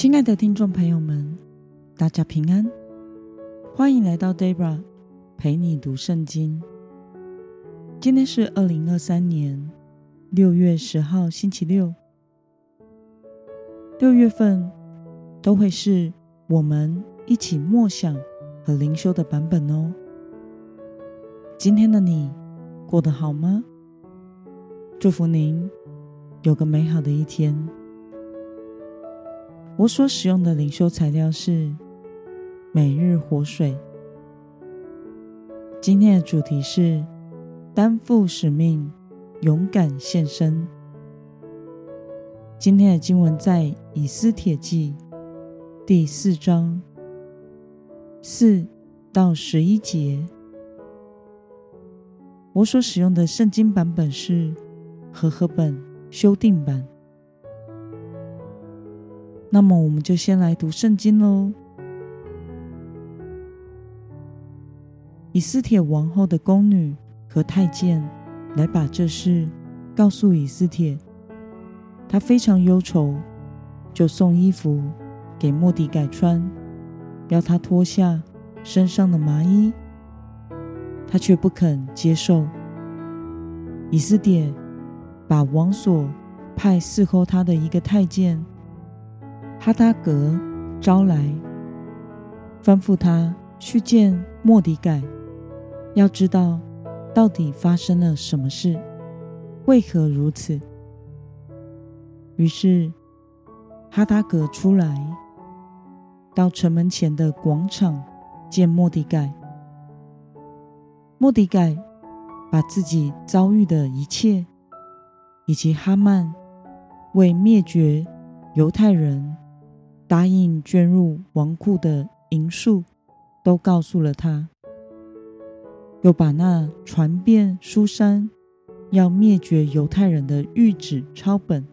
亲爱的听众朋友们，大家平安，欢迎来到 Debra 陪你读圣经。今天是二零二三年六月十号，星期六。六月份都会是我们一起默想和灵修的版本哦。今天的你过得好吗？祝福您有个美好的一天。我所使用的灵修材料是每日活水。今天的主题是担负使命，勇敢献身。今天的经文在以斯帖记第四章四到十一节。我所使用的圣经版本是和合本修订版。那么，我们就先来读圣经喽。以斯帖王后的宫女和太监来把这事告诉以斯帖，她非常忧愁，就送衣服给莫底改穿，要他脱下身上的麻衣，他却不肯接受。以斯帖把王所派伺候他的一个太监。哈达格招来，吩咐他去见莫迪盖，要知道到底发生了什么事，为何如此。于是哈达格出来，到城门前的广场见莫迪盖。莫迪盖把自己遭遇的一切，以及哈曼为灭绝犹太人，答应捐入王库的银数，都告诉了他，又把那传遍书山要灭绝犹太人的谕旨抄本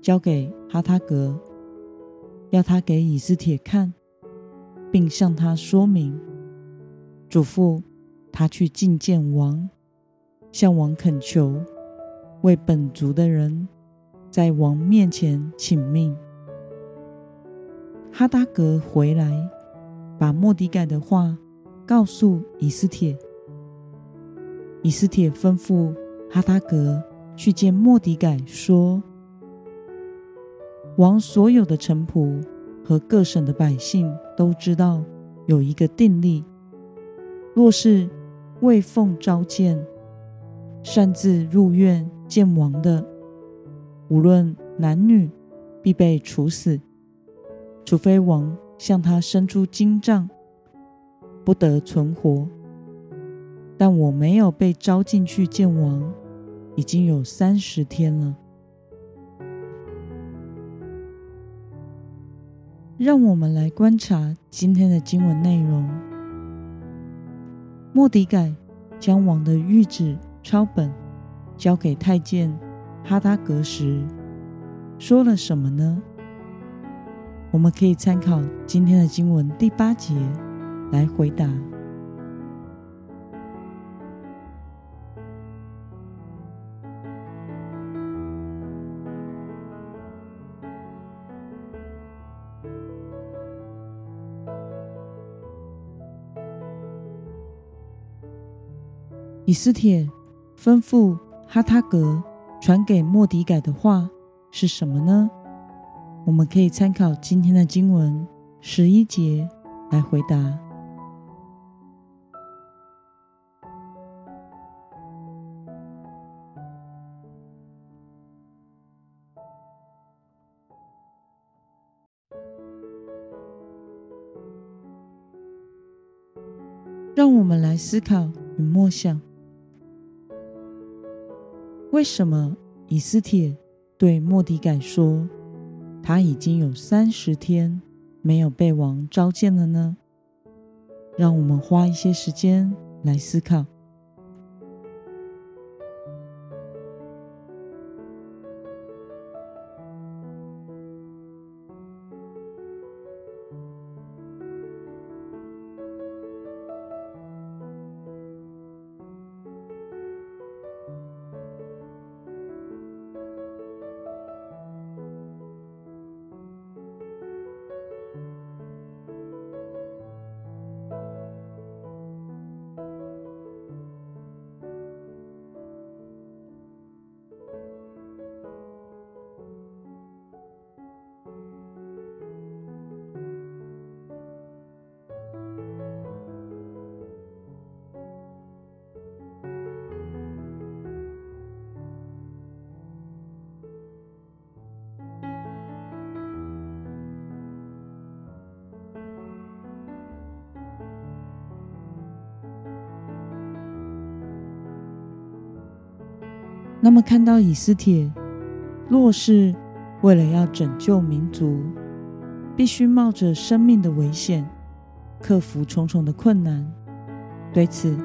交给哈达格，要他给以斯帖看，并向他说明，嘱咐他去觐见王，向王恳求，为本族的人在王面前请命。哈达格回来，把莫迪改的话告诉以斯帖。以斯帖吩咐哈达格去见莫迪改，说：“王所有的臣仆和各省的百姓都知道有一个定例，若是未奉召见，擅自入院见王的，无论男女，必被处死。”除非王向他伸出金杖，不得存活。但我没有被召进去见王，已经有三十天了。让我们来观察今天的经文内容。莫迪改将王的谕旨抄本交给太监哈达格时，说了什么呢？我们可以参考今天的经文第八节来回答。以斯帖吩咐哈塔格传给莫迪改的话是什么呢？我们可以参考今天的经文十一节来回答。让我们来思考与默想：为什么以斯帖对莫迪改说，他已经有三十天没有被王召见了呢。让我们花一些时间来思考。那么，看到以斯帖若是为了要拯救民族，必须冒着生命的危险，克服重重的困难，对此，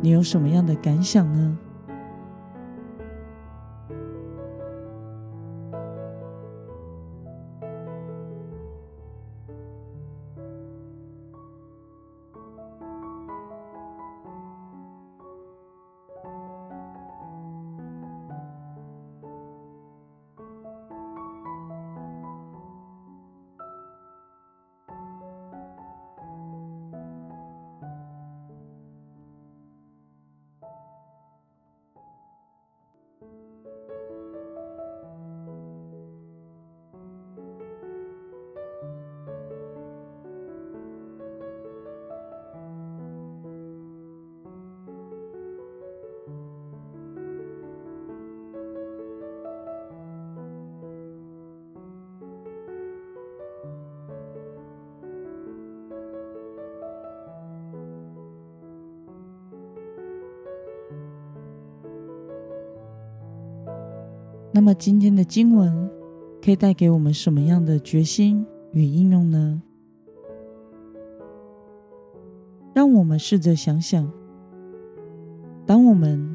你有什么样的感想呢？那么今天的经文可以带给我们什么样的决心与应用呢？让我们试着想想，当我们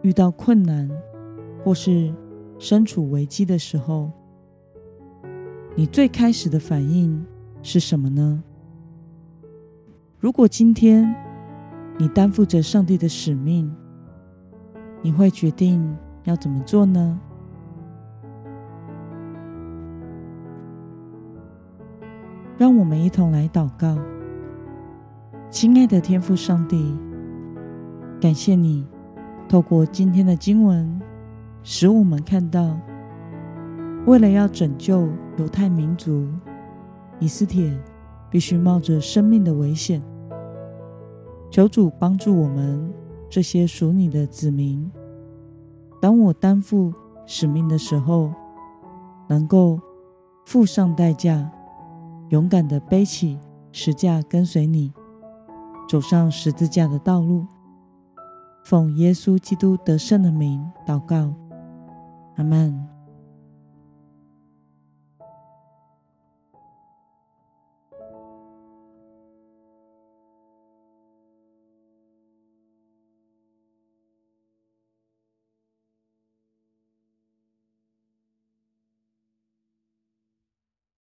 遇到困难或是身处危机的时候，你最开始的反应是什么呢？如果今天你担负着上帝的使命，你会决定要怎么做呢？让我们一同来祷告，亲爱的天父上帝，感谢你透过今天的经文，使我们看到，为了要拯救犹太民族，以斯帖必须冒着生命的危险。求主帮助我们这些属你的子民，当我担负使命的时候，能够付上代价。勇敢的背起十架，跟随你，走上十字架的道路。奉耶稣基督得胜的名祷告，阿门。